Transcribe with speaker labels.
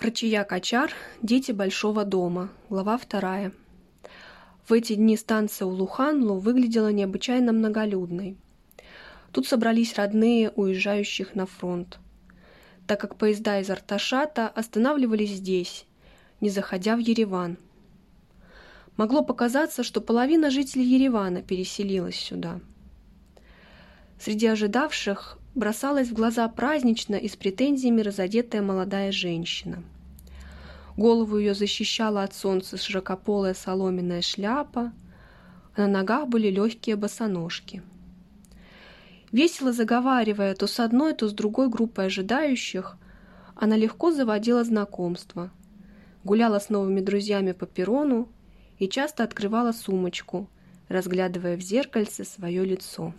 Speaker 1: Рычия Качар, дети большого дома, глава вторая. В эти дни станция Улуханлу выглядела необычайно многолюдной. Тут собрались родные уезжающих на фронт, так как поезда из Арташата останавливались здесь, не заходя в Ереван. Могло показаться, что половина жителей Еревана переселилась сюда. Среди ожидавших бросалась в глаза празднично и с претензиями разодетая молодая женщина. Голову ее защищала от солнца широкополая соломенная шляпа, а на ногах были легкие босоножки. Весело заговаривая то с одной, то с другой группой ожидающих, она легко заводила знакомства, гуляла с новыми друзьями по перрону и часто открывала сумочку, разглядывая в зеркальце свое лицо.